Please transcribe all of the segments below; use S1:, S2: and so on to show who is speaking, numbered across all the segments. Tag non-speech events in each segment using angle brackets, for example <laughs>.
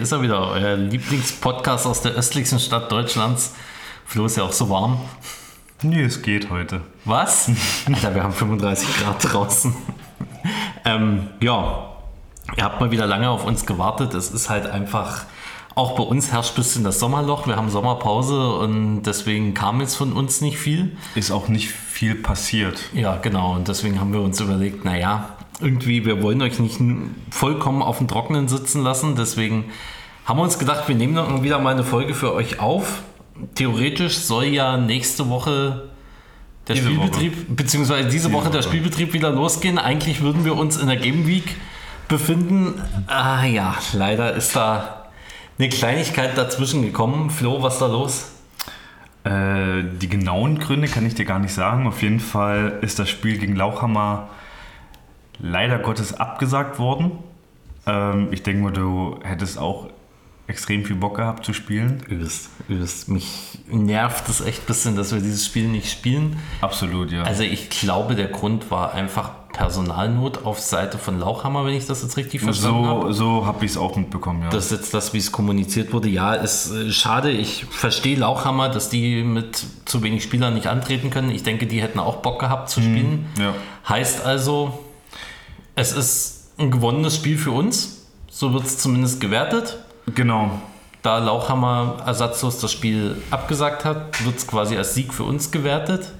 S1: Hier ist er wieder, euer Lieblingspodcast aus der östlichsten Stadt Deutschlands. Flo ist ja auch so warm.
S2: Nee, es geht heute.
S1: Was? <laughs> Alter, wir haben 35 Grad draußen. ähm, ja, ihr habt mal wieder lange auf uns gewartet. Es ist halt einfach, auch bei uns herrscht ein bisschen das Sommerloch. Wir haben Sommerpause und deswegen kam jetzt von uns nicht viel.
S2: Ist auch nicht viel passiert.
S1: Ja, genau. Und deswegen haben wir uns überlegt, naja, irgendwie, wir wollen euch nicht vollkommen auf dem Trockenen sitzen lassen. Deswegen haben wir uns gedacht, wir nehmen dann wieder mal eine Folge für euch auf. Theoretisch soll ja nächste Woche der
S2: Diese
S1: Spielbetrieb, beziehungsweise diese,
S2: Diese
S1: Woche der
S2: Woche.
S1: Spielbetrieb wieder losgehen. Eigentlich würden wir uns in der Game Week befinden. Ah ja, leider ist da eine Kleinigkeit dazwischen gekommen. Flo, was ist da los?
S2: Äh, die genauen Gründe kann ich dir gar nicht sagen. Auf jeden Fall ist das Spiel gegen Lauchhammer leider Gottes abgesagt worden. Ähm, ich denke mal, du hättest auch extrem viel Bock gehabt zu spielen.
S1: Übelst, übelst. Mich nervt es echt ein bisschen, dass wir dieses Spiel nicht spielen.
S2: Absolut, ja.
S1: Also ich glaube, der Grund war einfach Personalnot auf Seite von Lauchhammer, wenn ich das jetzt richtig verstanden habe.
S2: so so habe ich es auch mitbekommen, ja.
S1: Das ist jetzt das, wie es kommuniziert wurde. Ja, ist äh, schade. Ich verstehe Lauchhammer, dass die mit zu wenig Spielern nicht antreten können. Ich denke, die hätten auch Bock gehabt zu spielen.
S2: ja.
S1: Heißt also, es ist ein gewonnenes Spiel für uns. So wird es zumindest gewertet.
S2: Genau.
S1: Da Lauchhammer ersatzlos das Spiel abgesagt hat, wird es quasi als Sieg für uns gewertet.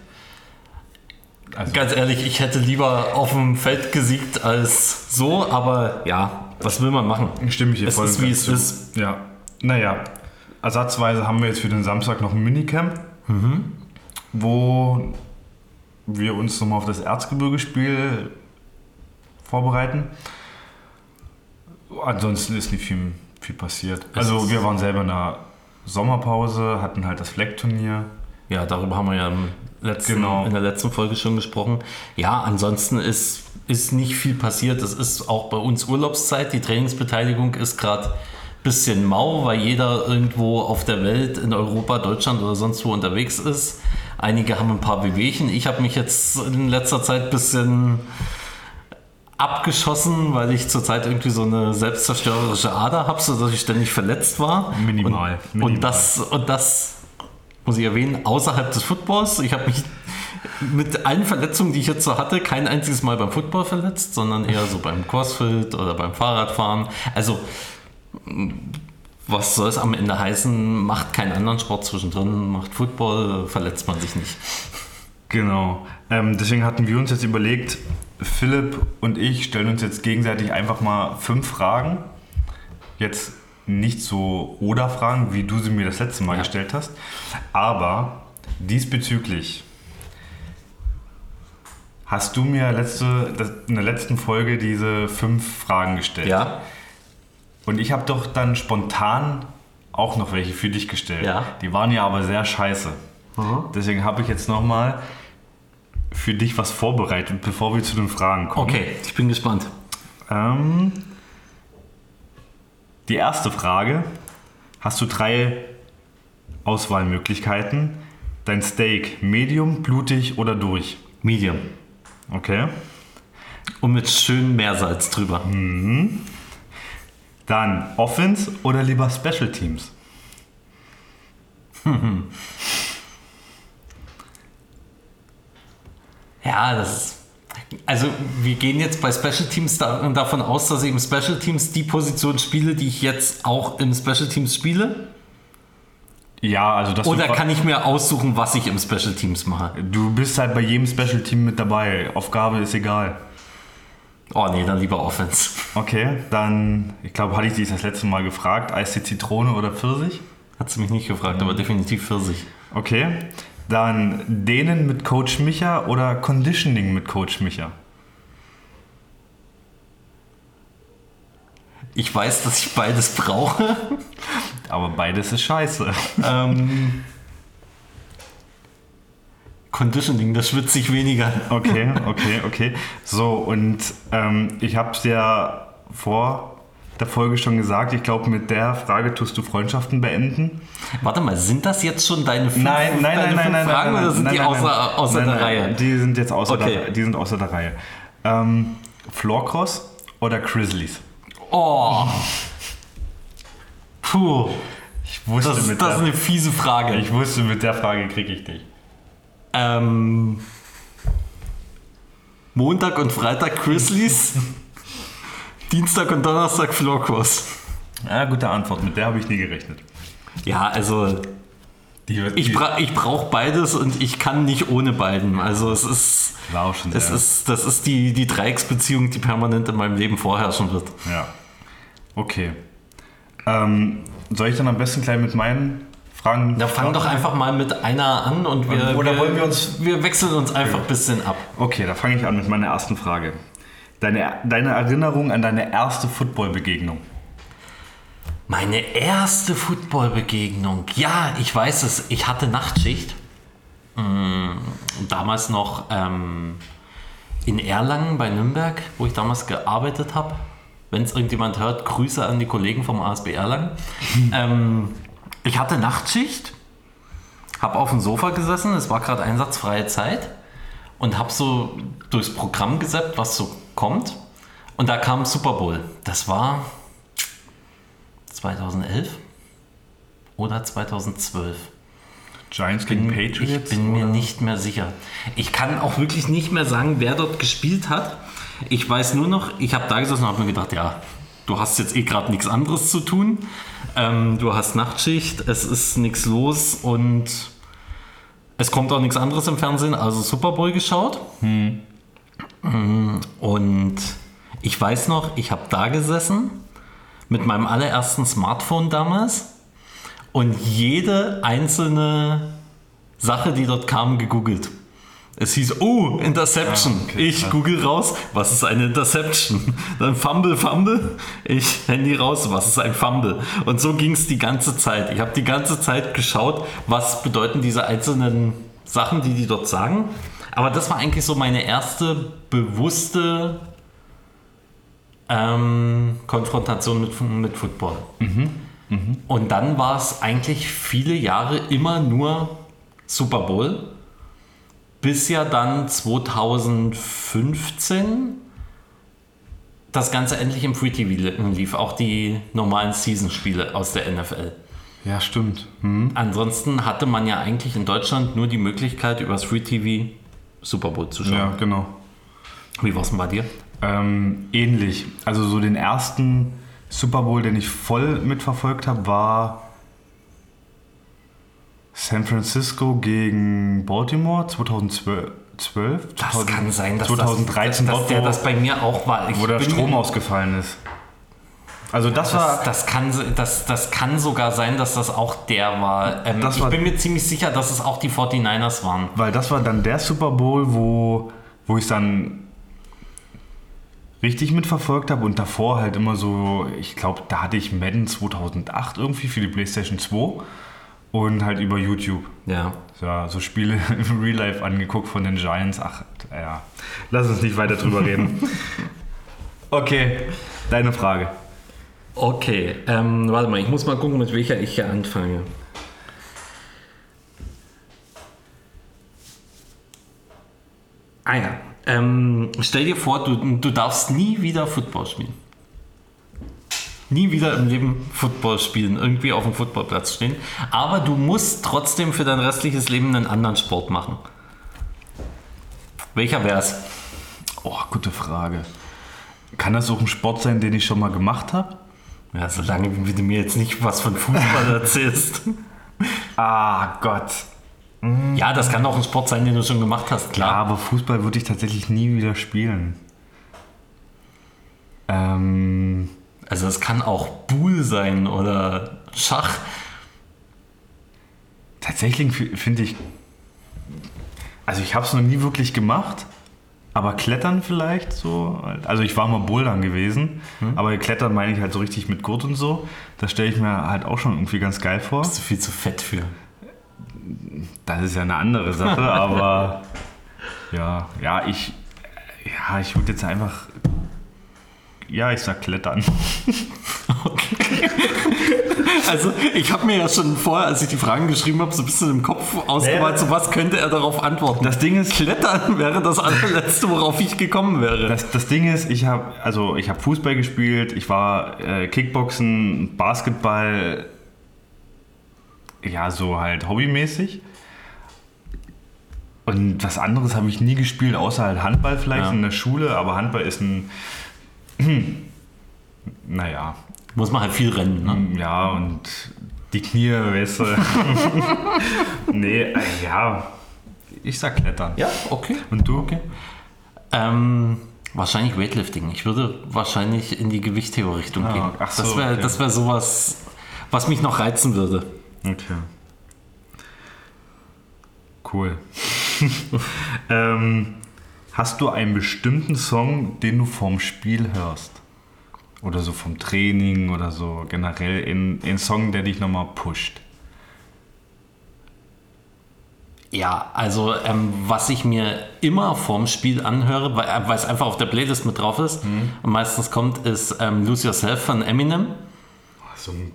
S2: Also,
S1: Ganz ehrlich, ich hätte lieber auf dem Feld gesiegt als so, aber ja, was will man machen?
S2: stimme ich dir
S1: Es
S2: voll
S1: ist, wie es
S2: zu.
S1: ist.
S2: Ja. Naja, ersatzweise haben wir jetzt für den Samstag noch ein Minicamp,
S1: Mhm.
S2: wo wir uns nochmal auf das Erzgebirgespiel vorbereiten. Ansonsten ist nicht viel, viel passiert.
S1: Es
S2: Also wir waren selber in der Sommerpause, hatten halt das Fleckturnier.
S1: Ja, darüber haben wir ja letzten,
S2: Genau.
S1: in der letzten Folge schon gesprochen. Ja, ansonsten ist, ist nicht viel passiert. Es ist auch bei uns Urlaubszeit. Die Trainingsbeteiligung ist gerade ein bisschen mau, weil jeder irgendwo auf der Welt, in Europa, Deutschland oder sonst wo unterwegs ist. Einige haben ein paar Wehwehchen. Ich habe mich jetzt in letzter Zeit ein bisschen abgeschossen, weil ich zurzeit irgendwie so eine selbstzerstörerische Ader habe, sodass ich ständig verletzt war.
S2: Minimal,
S1: Und,
S2: minimal.
S1: und das und das muss ich erwähnen, außerhalb des Footballs. Ich habe mich mit allen Verletzungen, die ich jetzt so hatte, kein einziges Mal beim Football verletzt, sondern eher so beim Crossfit oder beim Fahrradfahren. Also, was soll es am Ende heißen? Macht keinen anderen Sport zwischendrin, macht Football, verletzt man sich nicht.
S2: Genau. Ähm, deswegen hatten wir uns jetzt überlegt, Philipp und ich stellen uns jetzt gegenseitig einfach mal fünf Fragen. Jetzt nicht so Oder-Fragen, wie du sie mir das letzte Mal
S1: Ja.
S2: gestellt hast. Aber diesbezüglich hast du mir letzte, das- in der letzten Folge diese fünf Fragen gestellt.
S1: Ja,
S2: Und ich habe doch dann spontan auch noch welche für dich gestellt.
S1: Ja.
S2: Die waren ja aber sehr scheiße. Deswegen habe ich jetzt nochmal für dich was vorbereitet, bevor wir zu den Fragen kommen.
S1: okay, ich bin gespannt.
S2: Ähm, die erste Frage. Hast du drei Auswahlmöglichkeiten? Dein Steak medium, blutig oder durch?
S1: Medium.
S2: Okay.
S1: Und mit schön Meersalz drüber.
S2: Dann Offense oder lieber Special Teams? <laughs>
S1: Ja, das ist. Also, wir gehen jetzt bei Special Teams da, davon aus, dass ich im Special Teams die Position spiele, die ich jetzt auch im Special Teams spiele.
S2: Ja, also das
S1: Oder kann ich mir aussuchen, was ich im Special Teams mache?
S2: Du bist halt bei jedem Special Team mit dabei. Aufgabe ist egal.
S1: Oh nee, dann lieber Offense.
S2: Okay, dann, ich glaube, hatte ich dich das letzte Mal gefragt, Eistee Zitrone oder Pfirsich?
S1: Hat sie mich nicht gefragt, aber definitiv Pfirsich.
S2: Okay, dann Dehnen mit Coach Micha oder Conditioning mit Coach Micha?
S1: Ich weiß, dass ich beides brauche. <laughs>
S2: Aber beides ist scheiße.
S1: ähm, Conditioning, da schwitze ich weniger.
S2: Okay, okay, okay. So, und ähm, ich habe es ja vor der Folge schon gesagt, ich glaube, mit der Frage tust du Freundschaften beenden.
S1: Warte mal, sind das jetzt schon deine fünf,
S2: Nein, nein,
S1: deine
S2: nein, nein,
S1: fünf
S2: nein,
S1: Fragen
S2: nein,
S1: oder sind
S2: nein,
S1: die außer,
S2: nein.
S1: außer
S2: Nein,
S1: der Reihe?
S2: Die sind jetzt außer,
S1: Okay.
S2: der, die sind außer der Reihe. Ähm, Floorcross oder Grizzlies?
S1: Oh, Puh,
S2: Ich wusste,
S1: das, ist-
S2: mit
S1: das ist
S2: der,
S1: eine fiese Frage.
S2: ich wusste, mit der Frage kriege ich dich.
S1: Ähm, Montag und Freitag Grizzlies, <laughs> Dienstag und Donnerstag Florkurs.
S2: Ja, gute Antwort. Mit der habe ich nie gerechnet.
S1: Ja, also
S2: Die, wird-
S1: ich,
S2: die
S1: bra ich brauche beides und ich kann nicht ohne beiden. Also es ist,
S2: schon
S1: es ist, das ist die, die Dreiecksbeziehung, die permanent in meinem Leben vorherrschen wird.
S2: Ja. Okay. Ähm, soll ich dann am besten gleich mit meinen Fragen.
S1: Da fang doch einfach mal mit einer an und wir,
S2: Oder
S1: wir,
S2: wollen wir uns-
S1: wir wechseln uns einfach ein bisschen ab.
S2: Okay, da fange ich an mit meiner ersten Frage. Deine, deine Erinnerung an deine erste Football-Begegnung.
S1: Meine erste Footballbegegnung. Ja, ich weiß es. Ich hatte Nachtschicht. Mm, Damals noch ähm, in Erlangen bei Nürnberg, wo ich damals gearbeitet habe. Wenn es irgendjemand hört, Grüße an die Kollegen vom ASB Erlangen. <laughs> ähm, ich hatte Nachtschicht, habe auf dem Sofa gesessen, es war gerade einsatzfreie Zeit und habe so durchs Programm gesappt, was so kommt. Und da kam Super Bowl. Das war 2011 oder 2012.
S2: Giants gegen Patriots?
S1: Ich bin mir
S2: oder?
S1: nicht mehr sicher. Ich kann auch wirklich nicht mehr sagen, wer dort gespielt hat. Ich weiß nur noch, ich habe da gesessen und habe mir gedacht, ja, du hast jetzt eh gerade nichts anderes zu tun. Ähm, du hast Nachtschicht, es ist nichts los und es kommt auch nichts anderes im Fernsehen, also Super Bowl geschaut. Mm, Und ich weiß noch, ich habe da gesessen mit meinem allerersten Smartphone damals und jede einzelne Sache, die dort kam, gegoogelt. Es hieß, oh, Interception.
S2: Ah, okay,
S1: ich google raus, was ist eine Interception? Dann Fumble, Fumble. Ich Handy raus, was ist ein Fumble? Und so ging es die ganze Zeit. Ich habe die ganze Zeit geschaut, was bedeuten diese einzelnen Sachen, die die dort sagen. Aber das war eigentlich so meine erste bewusste ähm, Konfrontation mit, mit Football. Und dann war es eigentlich viele Jahre immer nur Super Bowl, bis ja dann 2015 das Ganze endlich im Free TV li- lief, auch die normalen Season-Spiele aus der NFL.
S2: Ja, stimmt. Hm.
S1: Ansonsten hatte man ja eigentlich in Deutschland nur die Möglichkeit, über das Free TV Super Bowl zu schauen.
S2: Ja, genau.
S1: Wie war es denn bei dir?
S2: Ähm, ähnlich. Also so den ersten Super Bowl, den ich voll mitverfolgt habe, war San Francisco gegen Baltimore 2012. 12,
S1: Das
S2: 2000
S1: kann sein, dass,
S2: 2013
S1: das, dass, dass der das bei mir auch war. Ich
S2: wo der Strom ausgefallen ist. Also das,
S1: Das,
S2: war
S1: das, kann, das, das kann sogar sein, dass das auch der war. Ähm, ich
S2: war-
S1: bin mir ziemlich sicher, dass es auch die 49ers waren.
S2: Weil das war dann der Super Bowl, wo, wo ich dann richtig mitverfolgt habe und davor halt immer so, ich glaube, da hatte ich Madden 2008 irgendwie für die PlayStation 2 und halt über YouTube.
S1: Ja.
S2: Ja, so Spiele <laughs> im Real Life angeguckt von den Giants. Ach, ja. Lass uns nicht weiter drüber reden. <laughs> Okay, deine Frage.
S1: Okay, ähm, warte mal, ich muss mal gucken, mit welcher ich hier anfange. Ah ja, ähm, stell dir vor, du, du darfst nie wieder Football spielen. Nie wieder im Leben Football spielen, irgendwie auf dem Footballplatz stehen. Aber du musst trotzdem für dein restliches Leben einen anderen Sport machen. Welcher wär's?
S2: Oh, gute Frage. Kann das auch ein Sport sein, den ich schon mal gemacht habe?
S1: Ja, solange wie du mir jetzt nicht was von Fußball <laughs> erzählst.
S2: Ah, Gott.
S1: Ja, das kann auch ein Sport sein, den du schon gemacht hast,
S2: Ja,
S1: klar.
S2: aber Fußball würde ich tatsächlich nie wieder spielen. Ähm,
S1: Also es kann auch Buhl sein oder Schach.
S2: tatsächlich finde ich. Also ich habe es noch nie wirklich gemacht, aber Klettern vielleicht so. Also ich war mal Bouldern gewesen, aber Klettern meine ich halt so richtig mit Gurt und so. Das stelle ich mir halt auch schon irgendwie ganz geil vor.
S1: Bist du viel zu fett für.
S2: Das ist ja eine andere Sache, <laughs> aber ja, ja, ich, ja, ich würde jetzt einfach ja, ich sag Klettern. <laughs>
S1: Also ich habe mir ja schon vorher, als ich die Fragen geschrieben habe, so ein bisschen im Kopf ausgemalt, so was könnte er darauf antworten.
S2: Das Ding ist,
S1: Klettern wäre das allerletzte, worauf ich gekommen wäre.
S2: das, das Ding ist, ich habe also ich habe Fußball gespielt, ich war äh, Kickboxen, Basketball, ja so halt hobbymäßig. Und was anderes habe ich nie gespielt, außer halt Handball vielleicht
S1: Ja.
S2: in der Schule. Aber Handball ist ein, naja,
S1: Muss man halt viel rennen. Ne?
S2: ja und die Knie, weißt du. <laughs> nee, äh, ja, ich sag Klettern.
S1: Ja, okay.
S2: Und du?
S1: Ähm, wahrscheinlich Weightlifting. Ich würde wahrscheinlich in die Gewichtheberrichtung
S2: Ah,
S1: gehen.
S2: ach so,
S1: das wäre
S2: okay.
S1: das wär sowas, was mich noch reizen würde.
S2: Okay. Cool. <laughs> ähm, hast du einen bestimmten Song, den du vorm Spiel hörst? Oder so vom Training oder so generell in einen Song, der dich nochmal pusht?
S1: Ja, also ähm, was ich mir immer vorm Spiel anhöre, weil, äh, es einfach auf der Playlist mit drauf ist
S2: Mhm.
S1: und meistens kommt, ist ähm, Lose Yourself von Eminem.
S2: So ein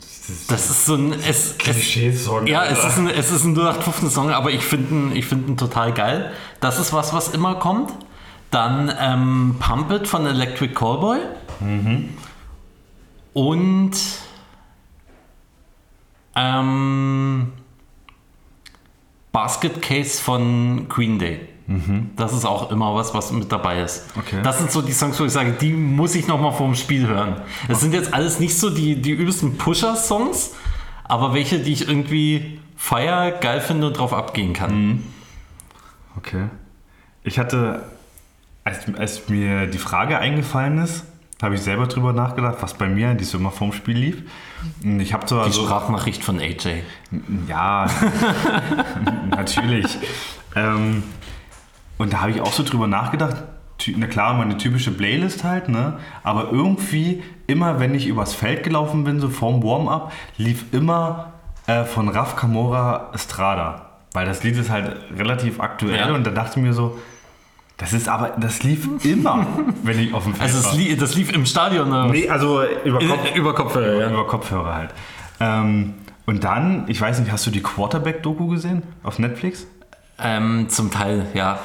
S1: Das ist so ein... Es, es,
S2: Klischee-Song.
S1: ja, es ist ein, es ist ein 0815-Song, aber ich finde ihn, ich find ihn total geil. Das ist was, was immer kommt. Dann ähm, Pump It von Electric Callboy. Und ähm, Basket Case von Green Day. Das ist auch immer was, was mit dabei ist.
S2: Okay.
S1: Das sind so die Songs, wo ich sage, die muss ich nochmal vorm Spiel hören. Es sind jetzt alles nicht so die, die übelsten Pusher-Songs, aber welche, die ich irgendwie feier, geil finde und drauf abgehen kann.
S2: Okay. Ich hatte, als, als mir die Frage eingefallen ist, habe ich selber drüber nachgedacht, was bei mir eigentlich so immer vorm Spiel lief. Ich habe so
S1: Die
S2: also,
S1: Sprachnachricht von AJ.
S2: Ja, <laughs> natürlich. Ähm, und da habe ich auch so drüber nachgedacht. Na klar, meine typische Playlist halt, ne? Aber irgendwie, immer wenn ich übers Feld gelaufen bin, so vorm Warm-up, lief immer äh, von Raf Camora Estrada. Weil das Lied ist halt relativ aktuell
S1: Ja.
S2: und da dachte ich mir so, das ist aber, das lief immer, wenn ich auf dem Feld
S1: Also
S2: war.
S1: das, Lied, das lief im Stadion. ne?
S2: Nee, also über
S1: In-
S2: Kopf,
S1: über Kopfhörer, ja.
S2: über Kopfhörer halt. Ähm, und dann, ich weiß nicht, hast du die Quarterback-Doku gesehen auf Netflix?
S1: Ähm, zum Teil, ja.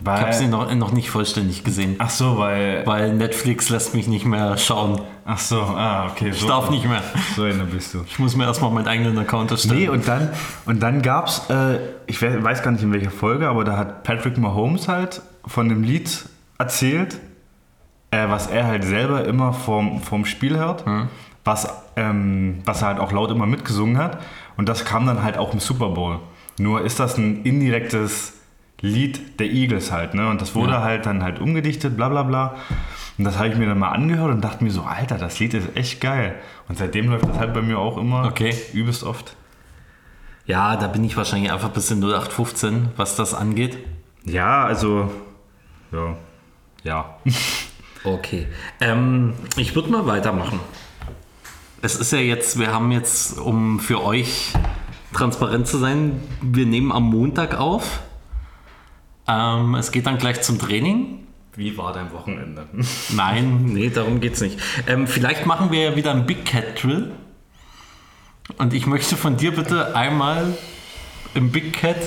S1: Ich
S2: Weil,
S1: habe sie noch, noch nicht vollständig gesehen.
S2: ach so, weil.
S1: Weil Netflix lässt mich nicht mehr schauen.
S2: Ach so, ah, okay.
S1: Ich
S2: So,
S1: darf nicht mehr.
S2: so einer bist du.
S1: Ich muss mir erstmal meinen eigenen Account erstellen.
S2: Nee, und dann, und dann gab es, äh, ich we- weiß gar nicht in welcher Folge, aber da hat Patrick Mahomes halt von dem Lied erzählt, äh, was er halt selber immer vorm, vorm Spiel hört, was, ähm, was er halt auch laut immer mitgesungen hat. Und das kam dann halt auch im Super Bowl. Nur ist das ein indirektes Lied der Eagles halt, ne? Und das wurde
S1: Ja.
S2: halt dann halt umgedichtet, bla bla bla. Und das habe ich mir dann mal angehört und dachte mir so, Alter, das Lied ist echt geil. Und seitdem läuft das halt bei mir auch immer
S1: Okay.
S2: übelst oft.
S1: Ja, da bin ich wahrscheinlich einfach ein bisschen 0815, was das angeht.
S2: Ja, also. Ja. Ja. <laughs>
S1: Okay. Ähm, ich würde mal weitermachen. Es ist ja jetzt, wir haben jetzt, um für euch transparent zu sein, wir nehmen am Montag auf. Ähm, es geht dann gleich zum Training.
S2: Wie war dein Wochenende? <laughs>
S1: Nein, nee, darum geht's nicht. Ähm, vielleicht machen wir ja wieder einen Big Cat Drill. Und ich möchte von dir bitte einmal im Big Cat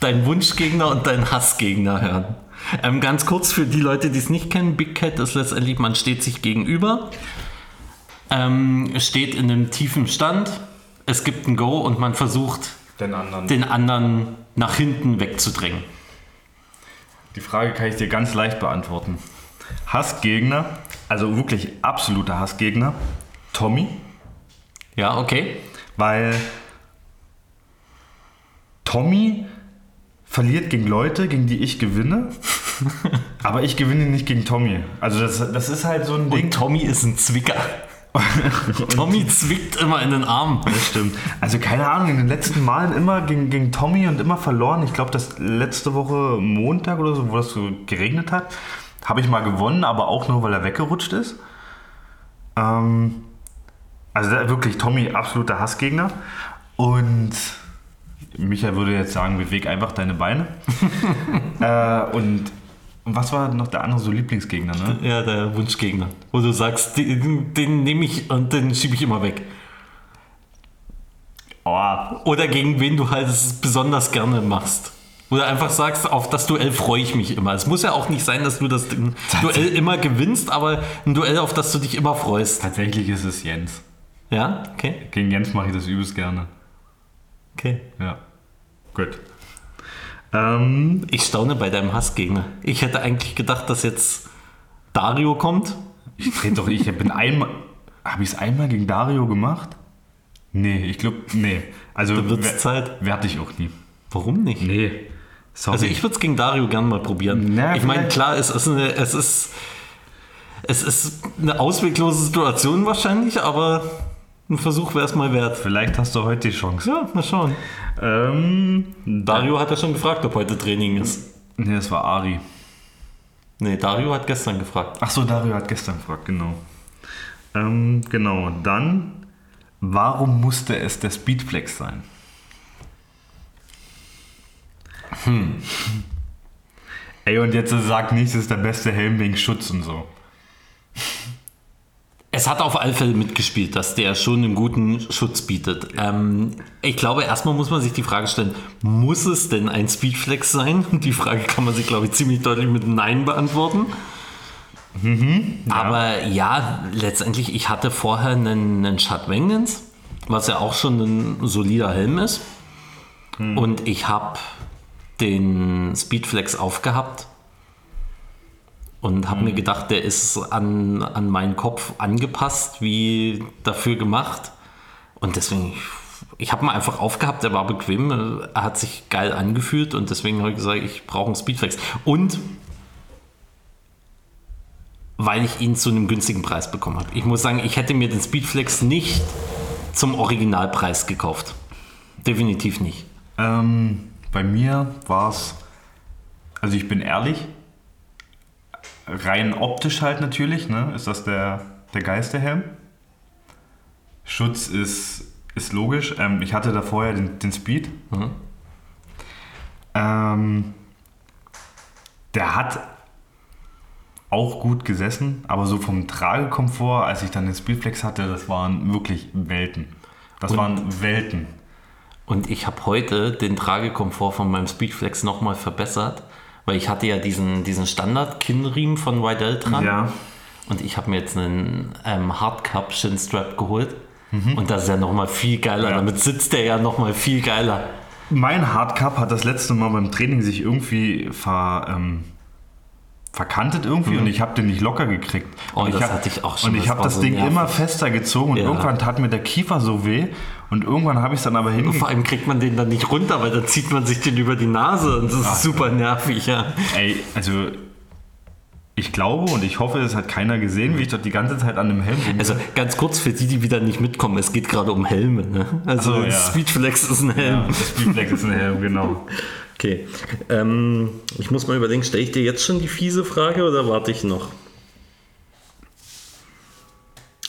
S1: deinen Wunschgegner und deinen Hassgegner hören. Ähm, ganz kurz für die Leute, die es nicht kennen, Big Cat ist letztendlich, man steht sich gegenüber, ähm, steht in einem tiefen Stand, es gibt ein Go und man versucht,
S2: Den anderen.
S1: den anderen nach hinten wegzudrängen.
S2: Die Frage kann ich dir ganz leicht beantworten. Hassgegner, also wirklich absoluter Hassgegner, Tommy,
S1: Ja, okay.
S2: weil Tommy verliert gegen Leute, gegen die ich gewinne, <laughs> aber ich gewinne nicht gegen Tommy. Also das, das ist halt so ein Ding.
S1: Und Tommy ist ein Zwicker. <laughs> Tommy zwickt immer in den Arm.
S2: Das stimmt. Also keine Ahnung, in den letzten Malen immer gegen, gegen Tommy und immer verloren. Ich glaube, das letzte Woche Montag oder so, wo das so geregnet hat, habe ich mal gewonnen, aber auch nur, weil er weggerutscht ist. Ähm, also wirklich, Tommy, absoluter Hassgegner. Und Michael würde jetzt sagen, beweg einfach deine Beine. <laughs> äh, und Und was war noch der andere so Lieblingsgegner, ne?
S1: Ja, der Wunschgegner. Wo du sagst, den, den nehme ich und den schiebe ich immer weg.
S2: Oh,
S1: Oder gegen wen du halt es besonders gerne machst. Oder einfach sagst, auf das Duell freue ich mich immer. Es muss ja auch nicht sein, dass du das Duell immer gewinnst, aber ein Duell, auf das du dich immer freust.
S2: tatsächlich ist es Jens.
S1: Ja? Okay.
S2: Gegen Jens mache ich das übelst gerne.
S1: Okay.
S2: Ja. Gut. Ähm,
S1: Ich staune bei deinem Hassgegner. Ich hätte eigentlich gedacht, dass jetzt Dario kommt.
S2: ich dreh doch, ich bin einmal. Habe ich es einmal gegen Dario gemacht? Nee, ich glaube, nee. Also,
S1: Da wird's
S2: wer-
S1: Zeit.
S2: Werde ich auch nie.
S1: Warum nicht?
S2: Nee. Sorry.
S1: Also ich würde es gegen Dario gerne mal probieren.
S2: Na,
S1: ich meine, klar, es ist, eine, es, ist, es ist eine ausweglose Situation wahrscheinlich, aber ein Versuch wäre es mal wert.
S2: Vielleicht hast du heute die Chance.
S1: Ja, mal schauen.
S2: Ähm,
S1: Dario hat ja schon gefragt, ob heute Training ist.
S2: nee, das war Ari.
S1: Nee, Dario hat gestern gefragt.
S2: Ach so, Dario hat gestern gefragt, genau. Ähm, genau, dann, warum musste es der Speedflex sein? Hm. Ey, und jetzt sag nicht, es ist der beste Helm wegen Schutz und so.
S1: Es hat auf alle Fälle mitgespielt, dass der schon einen guten Schutz bietet. Ähm, ich glaube, erstmal muss man sich die Frage stellen, muss es denn ein Speedflex sein? <laughs> Die Frage kann man sich, glaube ich, ziemlich deutlich mit Nein beantworten. Aber ja, letztendlich, ich hatte vorher einen, einen Shad Vengeance, was ja auch schon ein solider Helm ist. Und ich habe den Speedflex aufgehabt und habe mir gedacht, der ist an, an meinen Kopf angepasst, wie dafür gemacht. Und deswegen, ich habe ihn einfach aufgehabt, er war bequem, er hat sich geil angefühlt und deswegen habe ich gesagt, ich brauche einen Speedflex. Und weil ich ihn zu einem günstigen Preis bekommen habe. Ich muss sagen, ich hätte mir den Speedflex nicht zum Originalpreis gekauft. Definitiv nicht.
S2: Ähm, bei mir war es, also ich bin ehrlich, rein optisch halt natürlich, ne, ist das der, der geilste Helm. Schutz ist, ist logisch. Ähm, ich hatte da vorher den, den Speed.
S1: Mhm.
S2: Ähm, der hat auch gut gesessen, aber so vom Tragekomfort, als ich dann den Speedflex hatte, das waren wirklich Welten. Das
S1: Und-
S2: waren Welten.
S1: Und ich habe heute den Tragekomfort von meinem Speedflex nochmal verbessert, weil ich hatte ja diesen, diesen Standard-Kinnriemen von Rydell dran.
S2: Ja.
S1: Und ich habe mir jetzt einen ähm, Hardcup Shin Strap geholt.
S2: Mhm.
S1: Und das ist ja nochmal viel geiler.
S2: Ja.
S1: Damit sitzt der ja nochmal viel geiler.
S2: Mein Hardcup hat das letzte Mal beim Training sich irgendwie ver, ähm, verkantet irgendwie und ich habe den nicht locker gekriegt.
S1: Mhm. Oh,
S2: und
S1: das
S2: hab,
S1: hatte ich auch schon,
S2: Und ich habe das
S1: so
S2: Ding
S1: nervig.
S2: immer fester gezogen und
S1: Ja.
S2: irgendwann tat mir der Kiefer so weh und irgendwann habe ich es dann aber
S1: Und
S2: hingekriegt.
S1: vor allem kriegt man den dann nicht runter, weil dann zieht man sich den über die Nase und das ist super nervig, ja.
S2: Ey, also ich glaube und ich hoffe, es hat keiner gesehen, wie ich dort die ganze Zeit an dem Helm rum.
S1: Also ganz kurz für die, die wieder nicht mitkommen, es geht gerade um Helme. Ne? Also
S2: Ach so, ja.
S1: Speedflex ist ein Helm.
S2: ja, Speedflex ist ein Helm, genau.
S1: Okay. Ähm, ich muss mal überlegen, stelle ich dir jetzt schon die fiese Frage oder warte ich noch?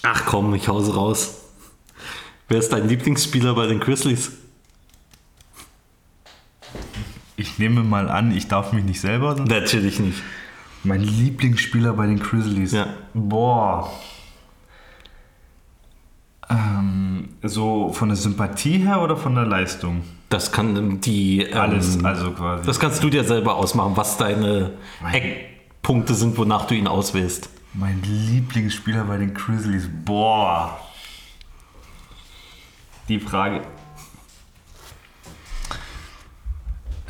S1: Ach komm, ich hause raus. Wer ist dein Lieblingsspieler bei den Grizzlies?
S2: Ich nehme mal an, ich darf mich nicht selber.
S1: Natürlich nicht.
S2: Mein Lieblingsspieler bei den Grizzlies.
S1: Ja.
S2: Boah. Ähm, so von der Sympathie her oder von der Leistung?
S1: Das kann die. Ähm,
S2: Alles, also quasi.
S1: Das kannst du dir selber ausmachen, was deine Eckpunkte sind, wonach du ihn auswählst.
S2: mein Lieblingsspieler bei den Grizzlies. Boah. Die Frage.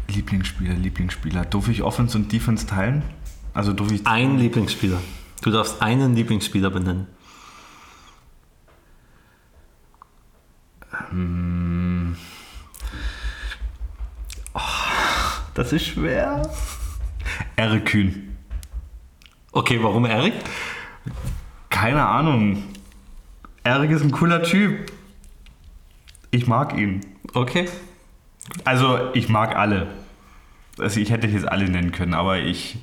S2: Lieblingsspieler, Lieblingsspieler. Darf ich Offense und Defense teilen? Also darf ich.
S1: Ein Lieblingsspieler. Du darfst einen Lieblingsspieler benennen.
S2: Das ist schwer. Eric Kühn.
S1: Okay, warum Erik?
S2: Keine Ahnung. Eric ist ein cooler Typ. Ich mag ihn.
S1: Okay.
S2: Also, ich mag alle. Also, ich hätte jetzt alle nennen können, aber ich.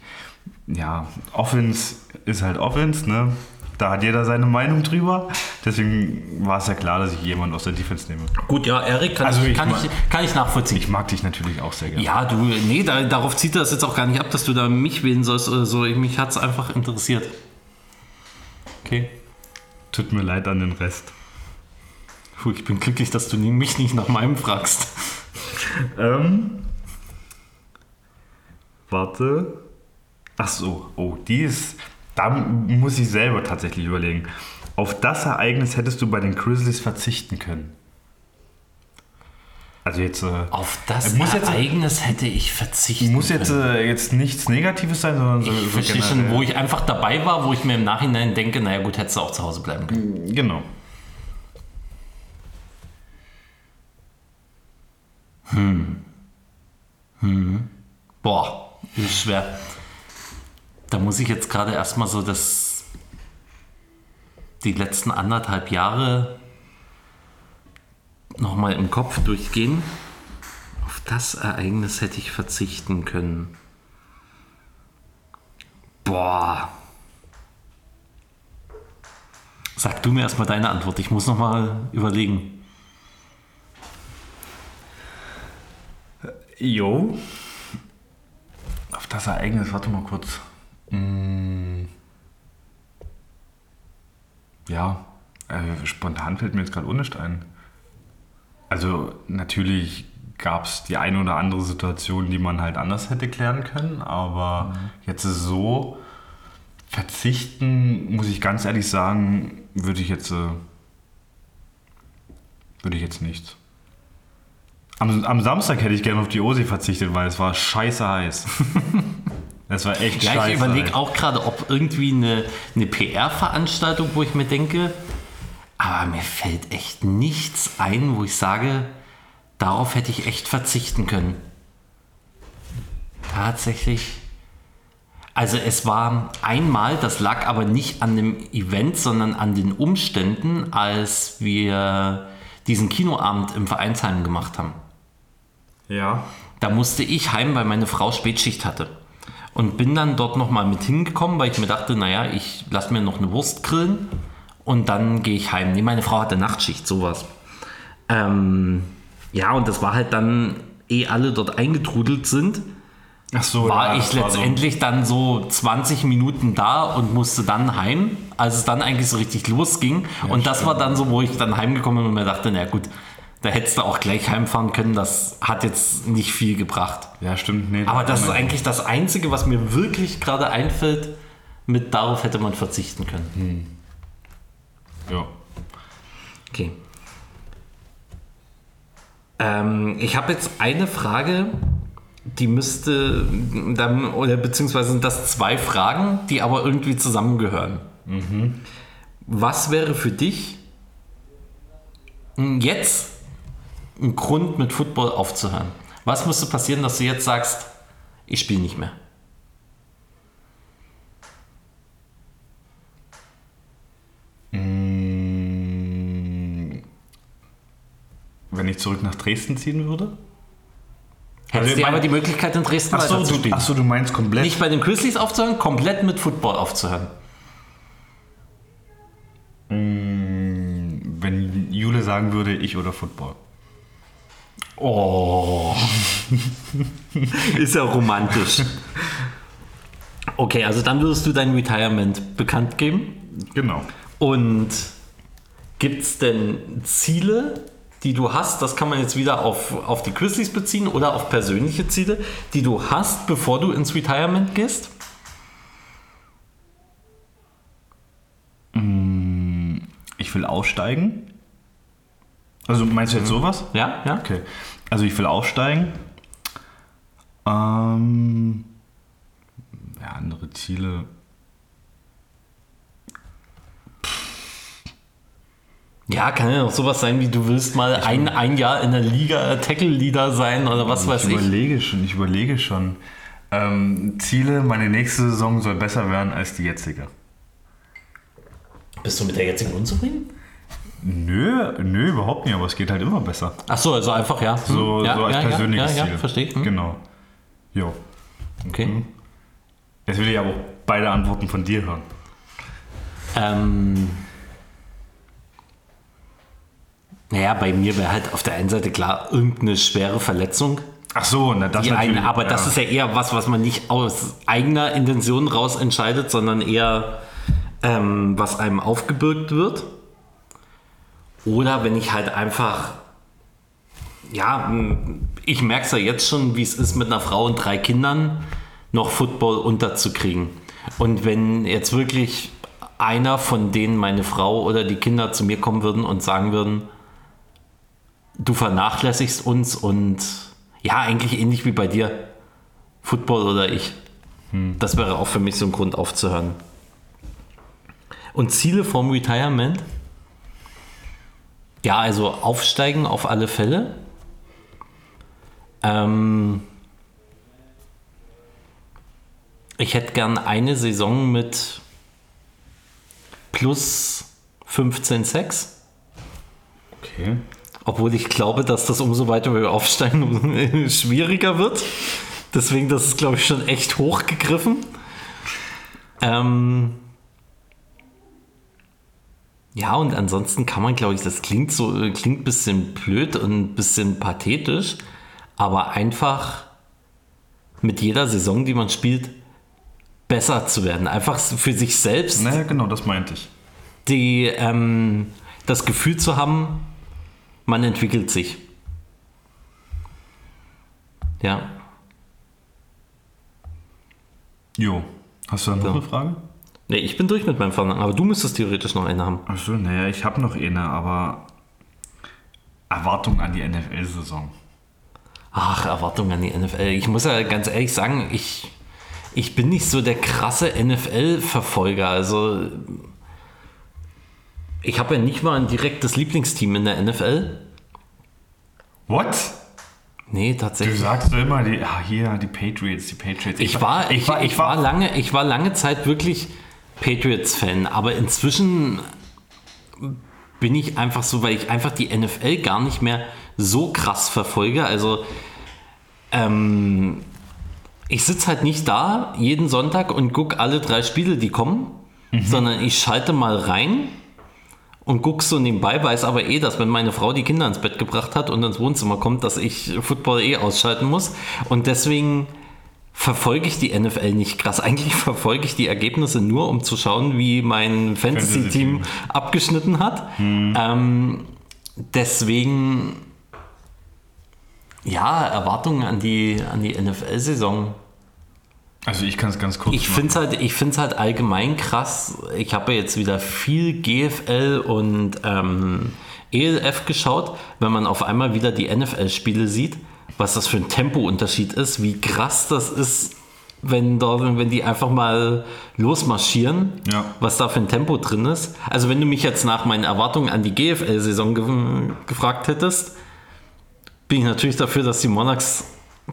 S2: Ja, Offense ist halt Offense, ne? Da hat jeder seine Meinung drüber. Deswegen war es ja klar, dass ich jemanden aus der Defense nehme.
S1: Gut, ja, Erik, kann,
S2: Also
S1: ich, kann, ich, kann ich nachvollziehen.
S2: Ich mag dich natürlich auch sehr gerne.
S1: ja, du, nee, da, darauf zieht das jetzt auch gar nicht ab, dass du da mich wählen sollst oder so. Mich hat es einfach interessiert. Okay.
S2: Tut mir leid an den Rest.
S1: Puh, ich bin glücklich, dass du mich nicht nach meinem fragst.
S2: Ähm. Warte. Ach so, oh, die ist. Da muss ich selber tatsächlich überlegen. Auf das Ereignis hättest du bei den Grizzlies verzichten können. Also jetzt. Äh,
S1: Auf das
S2: Muss jetzt-
S1: Ereignis hätte ich verzichtet.
S2: muss jetzt, äh, jetzt nichts Negatives sein, sondern so.
S1: ich
S2: so
S1: verstehe schon, wo ich einfach dabei war, wo ich mir im Nachhinein denke, naja gut, hättest du auch zu Hause bleiben können.
S2: Genau.
S1: Boah, ist schwer. Da muss ich jetzt gerade erstmal so das die letzten anderthalb Jahre nochmal im Kopf durchgehen. Auf das Ereignis hätte ich verzichten können. Boah. Sag du mir erstmal deine Antwort. Ich muss nochmal überlegen.
S2: Jo. Auf das Ereignis, warte mal kurz. Mm. Ja, äh, spontan fällt mir jetzt gerade ohne ein. Also natürlich gab es die eine oder andere Situation, die man halt anders hätte klären können, aber jetzt ist es so, verzichten, muss ich ganz ehrlich sagen, würde ich jetzt, äh, würde ich jetzt nicht. Am, am Samstag hätte ich gerne auf die Osi verzichtet, weil es war scheiße heiß. <laughs> Es war echt
S1: Ja,
S2: scheiße.
S1: ich überlege auch gerade, ob irgendwie eine, eine PR-Veranstaltung, wo ich mir denke, aber mir fällt echt nichts ein, wo ich sage, darauf hätte ich echt verzichten können. Tatsächlich. Also es war einmal, das lag aber nicht an dem Event, sondern an den Umständen, als wir diesen Kinoabend im Vereinsheim gemacht haben.
S2: Ja.
S1: Da musste ich heim, weil meine Frau Spätschicht hatte. Und bin dann dort nochmal mit hingekommen, weil ich mir dachte, naja, ich lasse mir noch eine Wurst grillen und dann gehe ich heim. Nee, meine Frau hatte Nachtschicht, sowas. Ähm, ja, und das war halt dann, eh alle dort eingetrudelt sind,
S2: so,
S1: war
S2: ja,
S1: ich letztendlich dann so 20 Minuten da und musste dann heim, als es dann eigentlich so richtig losging. und das war dann so, wo ich dann heimgekommen bin und mir dachte, na gut, da hättest du auch gleich heimfahren können, das hat jetzt nicht viel gebracht.
S2: Ja, stimmt. Nee,
S1: Aber das ist eigentlich das Einzige, was mir wirklich gerade einfällt, mit darauf hätte man verzichten können.
S2: Ja.
S1: Okay. Ähm, ich habe jetzt eine Frage, die müsste, dann, oder beziehungsweise sind das zwei Fragen, die aber irgendwie zusammengehören. Was wäre für dich jetzt ein Grund, mit Football aufzuhören? Was müsste passieren, dass du jetzt sagst, ich spiele nicht mehr?
S2: Wenn ich zurück nach Dresden ziehen würde?
S1: Hättest
S2: Also,
S1: du aber die Möglichkeit, in Dresden
S2: Ach so, du, ach so, du meinst komplett.
S1: Nicht bei den Grizzlies aufzuhören, komplett mit Football aufzuhören.
S2: Wenn Jule sagen würde, ich oder Football.
S1: Oh. <laughs> Ist ja romantisch. Okay, also dann würdest du dein Retirement bekannt geben.
S2: Genau.
S1: Und gibt es denn Ziele, die du hast? Das kann man jetzt wieder auf, auf die Grizzlies beziehen oder auf persönliche Ziele, die du hast, bevor du ins Retirement gehst?
S2: Ich will aussteigen. Also meinst du jetzt sowas?
S1: Ja, ja.
S2: Okay. Also ich will aufsteigen. Ähm, ja, andere Ziele.
S1: Ja, kann ja auch sowas sein, wie du willst mal ein, ein Jahr in der Liga Tackle-Leader sein oder was weiß
S2: ich
S1: ich.
S2: überlege schon, ich überlege schon. Ähm, Ziele, meine nächste Saison soll besser werden als die jetzige.
S1: Bist du mit der jetzigen unzufrieden?
S2: Nö, nö, überhaupt nicht, aber es geht halt immer besser.
S1: Ach so, also einfach, ja. Hm,
S2: So,
S1: ja,
S2: so als
S1: ja, ja,
S2: persönliches
S1: ja,
S2: Ziel.
S1: Ja, verstehe. Hm.
S2: Genau. Jo.
S1: Okay.
S2: Jetzt will ich aber auch beide Antworten von dir hören.
S1: Ähm, naja, bei mir wäre halt auf der einen Seite klar irgendeine schwere Verletzung.
S2: Ach so, na, das natürlich,
S1: aber das
S2: ja.
S1: ist ja eher was, was man nicht aus eigener Intention raus entscheidet, sondern eher ähm, was einem aufgebürgt wird. Oder wenn ich halt einfach, ja, ich merke es ja jetzt schon, wie es ist, mit einer Frau und drei Kindern noch Football unterzukriegen. Und wenn jetzt wirklich einer von denen, meine Frau oder die Kinder, zu mir kommen würden und sagen würden, du vernachlässigst uns und ja, eigentlich ähnlich wie bei dir, Football oder ich. Das wäre auch für mich so ein Grund aufzuhören. Und Ziele vom Retirement? Ja, also aufsteigen auf alle Fälle. Ähm, ich hätte gern eine Saison mit plus 15,6.
S2: Okay.
S1: Obwohl ich glaube, dass das umso weiter wir aufsteigen, <laughs> schwieriger wird. Deswegen, das ist, glaube ich, schon echt hochgegriffen. Ähm ja, und ansonsten kann man, glaube ich, das klingt so, klingt ein bisschen blöd und ein bisschen pathetisch, aber einfach mit jeder Saison, die man spielt, besser zu werden. Einfach für sich selbst
S2: Naja, genau, das meinte ich.
S1: die, ähm, das Gefühl zu haben, man entwickelt sich. Ja.
S2: Jo. Hast du da noch
S1: So.
S2: eine Frage?
S1: Nee, ich bin durch mit meinem Verlangen, aber du müsstest theoretisch noch eine haben.
S2: Achso, naja, ich habe noch eine, aber Erwartung an die NFL-Saison.
S1: Ach, Erwartungen an die NFL. Ich muss ja ganz ehrlich sagen, ich, ich bin nicht so der krasse NFL-Verfolger. Also, ich habe ja nicht mal ein direktes Lieblingsteam in der NFL.
S2: What?
S1: Nee,
S2: Du
S1: tatsächlich.
S2: sagst doch immer, die, ah, hier, die Patriots, die Patriots.
S1: Ich war, ich, war, ich war lange, ich war lange Zeit wirklich Patriots-Fan, aber inzwischen bin ich einfach so, weil ich einfach die NFL gar nicht mehr so krass verfolge. Also ähm, ich sitze halt nicht da jeden Sonntag und gucke alle drei Spiele, die kommen, sondern ich schalte mal rein und guck so nebenbei, weiß aber eh, dass wenn meine Frau die Kinder ins Bett gebracht hat und ins Wohnzimmer kommt, dass ich Football eh ausschalten muss. Und deswegen verfolge ich die NFL nicht krass. Eigentlich verfolge ich die Ergebnisse nur, um zu schauen, wie mein Fantasy-Team abgeschnitten hat. Ähm, deswegen, ja, Erwartungen an die, an die NFL-Saison.
S2: Also ich kann es ganz kurz
S1: Ich finde es halt, ich find's halt allgemein krass. Ich habe ja jetzt wieder viel GFL und ähm, ELF geschaut, wenn man auf einmal wieder die NFL-Spiele sieht, was das für ein Tempounterschied ist, wie krass das ist, wenn, dort, wenn die einfach mal losmarschieren,
S2: Ja.
S1: was da für ein Tempo drin ist. Also wenn du mich jetzt nach meinen Erwartungen an die GFL-Saison ge gefragt hättest, bin ich natürlich dafür, dass die Monarchs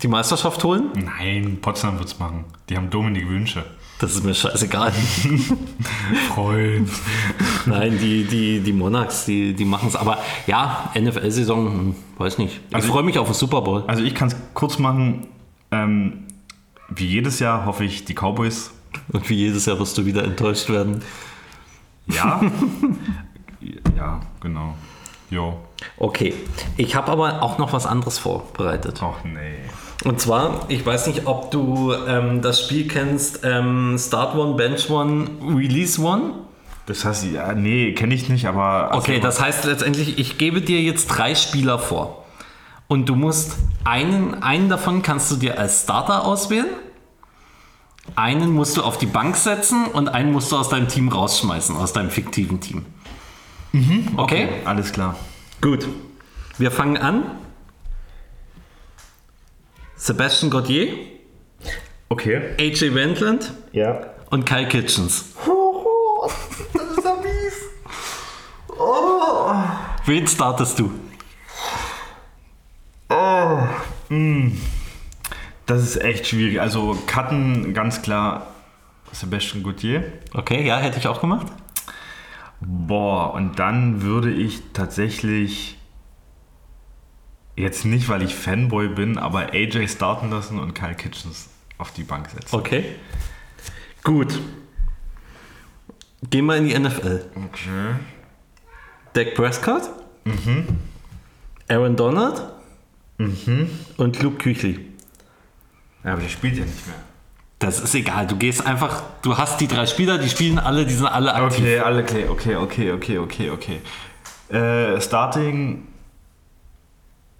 S1: die Meisterschaft holen.
S2: Nein, Potsdam wird's machen. Die haben Dominik Wünsche.
S1: Das ist mir scheißegal. <laughs>
S2: Freund.
S1: Nein, die, die, die Monarchs, die, die machen es. Aber ja, NFL-Saison, hm, weiß nicht. Ich
S2: Also
S1: freue mich auf den Super Bowl.
S2: Also ich kann es kurz machen. Ähm, wie jedes Jahr hoffe ich, die Cowboys.
S1: Und wie jedes Jahr wirst du wieder enttäuscht werden.
S2: Ja. <laughs> ja, genau. Jo.
S1: Okay, ich habe aber auch noch was anderes vorbereitet.
S2: Och nee.
S1: Und zwar, ich weiß nicht, ob du ähm, das Spiel kennst, ähm, Start One, Bench One, Release One.
S2: Das heißt, ja, nee, kenne ich nicht, aber. also-
S1: Okay, das heißt letztendlich, ich gebe dir jetzt drei Spieler vor. Und du musst einen, einen davon kannst du dir als Starter auswählen. Einen musst du auf die Bank setzen und einen musst du aus deinem Team rausschmeißen, aus deinem fiktiven Team. Okay?
S2: Alles klar.
S1: Gut. Wir fangen an. Sebastian Gauthier,
S2: Okay.
S1: AJ Wendland
S2: Ja.
S1: und Kyle Kitchens.
S2: Das ist ja mies.
S1: Wen startest du?
S2: Das ist echt schwierig. Also, Cutten ganz klar Sebastian Gauthier.
S1: Okay, ja, hätte ich auch gemacht.
S2: Boah, und dann würde ich tatsächlich jetzt nicht, weil ich Fanboy bin, aber AJ starten lassen und Kyle Kitchens auf die Bank setzen.
S1: Okay. Gut. Gehen wir in die NFL.
S2: Okay.
S1: Dak Prescott, Aaron Donald und Luke Kuechly.
S2: Ja, aber der spielt ja nicht mehr.
S1: Das ist egal, du gehst einfach, du hast die drei Spieler, die spielen alle, die sind alle aktiv.
S2: Okay, alle okay, okay, okay, okay, okay, okay. Äh, starting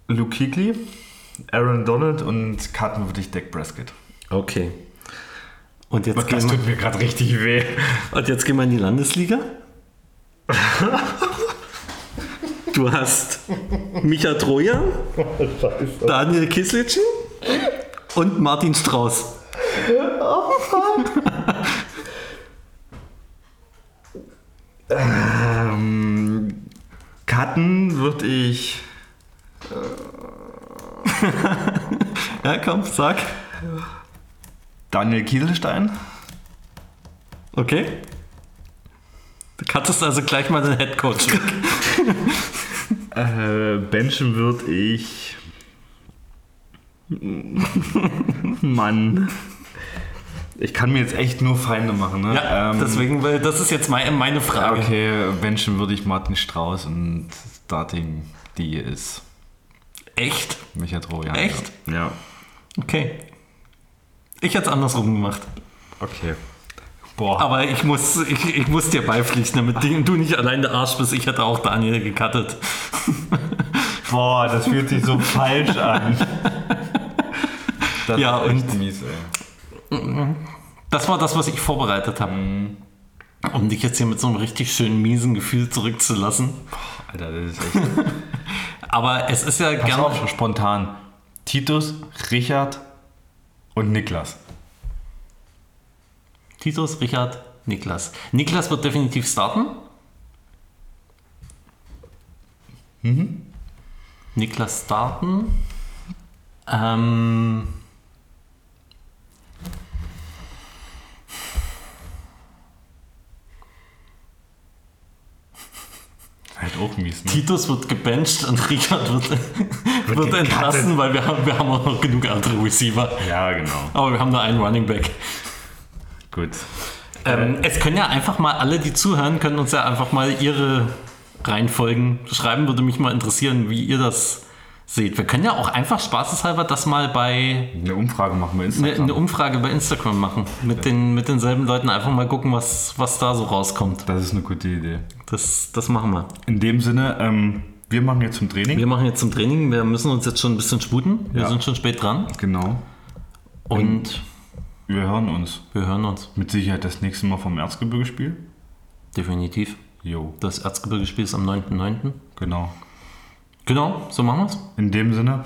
S2: Luke Kuechly, Aaron Donald und Karten würde ich Dak Prescott.
S1: Okay. Und jetzt, gehen wir,
S2: mir gerade richtig weh.
S1: und jetzt gehen wir in die Landesliga. Du hast Micha Trojan, Daniel Kislitschen und Martin Strauß. <laughs>
S2: Ähm, Karten würde ich <laughs>
S1: Ja, komm, sag.
S2: Daniel Kieselstein.
S1: Okay. Du kattest also gleich mal den Headcoach weg. <laughs>
S2: Äh, benchen würde ich. Mann. Ich kann mir jetzt echt nur Feinde machen, ne?
S1: Ja,
S2: Ähm,
S1: deswegen, weil das ist jetzt meine, meine Frage.
S2: Okay, benchen würde ich Martin Strauß und Starting die ist
S1: Echt?
S2: Micha Trojan.
S1: Echt?
S2: Ja. ja.
S1: Okay. Ich hätte es andersrum gemacht.
S2: Okay. Boah.
S1: Aber ich muss, ich, ich muss dir beipflichten, damit du nicht allein der Arsch bist. Ich hätte auch Daniel gecuttet. <laughs>
S2: Boah, das fühlt sich so falsch an. Das
S1: Ja, und-
S2: mies, ey.
S1: Das war das, was ich vorbereitet habe. Um dich jetzt hier mit so einem richtig schönen miesen Gefühl zurückzulassen.
S2: Alter, das ist echt. <laughs>
S1: Aber es ist ja
S2: Pass
S1: gerne.
S2: auf, spontan. Titus, Richard und Niklas.
S1: Titus, Richard, Niklas. Niklas wird definitiv starten. Niklas starten. Ähm,
S2: Halt auch mies, ne?
S1: Titus wird gebencht und Richard wird, wird, <laughs> entlassen, weil wir haben, wir haben auch noch genug andere Receiver.
S2: Ja, genau.
S1: Aber wir haben nur einen Running Back.
S2: Gut.
S1: Ähm, es können ja einfach mal alle, die zuhören, können uns ja einfach mal ihre Reihenfolgen schreiben. Würde mich mal interessieren, wie ihr das seht. Wir können ja auch einfach spaßeshalber das mal bei
S2: Eine Umfrage machen wir
S1: eine,
S2: Instagram.
S1: eine Umfrage bei Instagram machen. Mit, den, mit denselben Leuten einfach mal gucken, was, was da so rauskommt.
S2: Das ist eine gute Idee.
S1: Das, das machen wir.
S2: In dem Sinne, ähm, wir machen jetzt zum Training.
S1: Wir machen jetzt zum Training. Wir müssen uns jetzt schon ein bisschen sputen. Wir
S2: Ja.
S1: sind schon spät dran.
S2: Genau.
S1: Und
S2: Wir hören uns.
S1: wir hören uns.
S2: Mit Sicherheit das nächste Mal vom Erzgebirgespiel.
S1: Definitiv.
S2: Jo,
S1: Das Erzgebirgespiel ist am 9.9.
S2: genau.
S1: Genau, so machen wir's.
S2: In dem Sinne,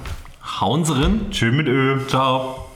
S1: Hauen Sie rein.
S2: chill mit Ö.
S1: Ciao.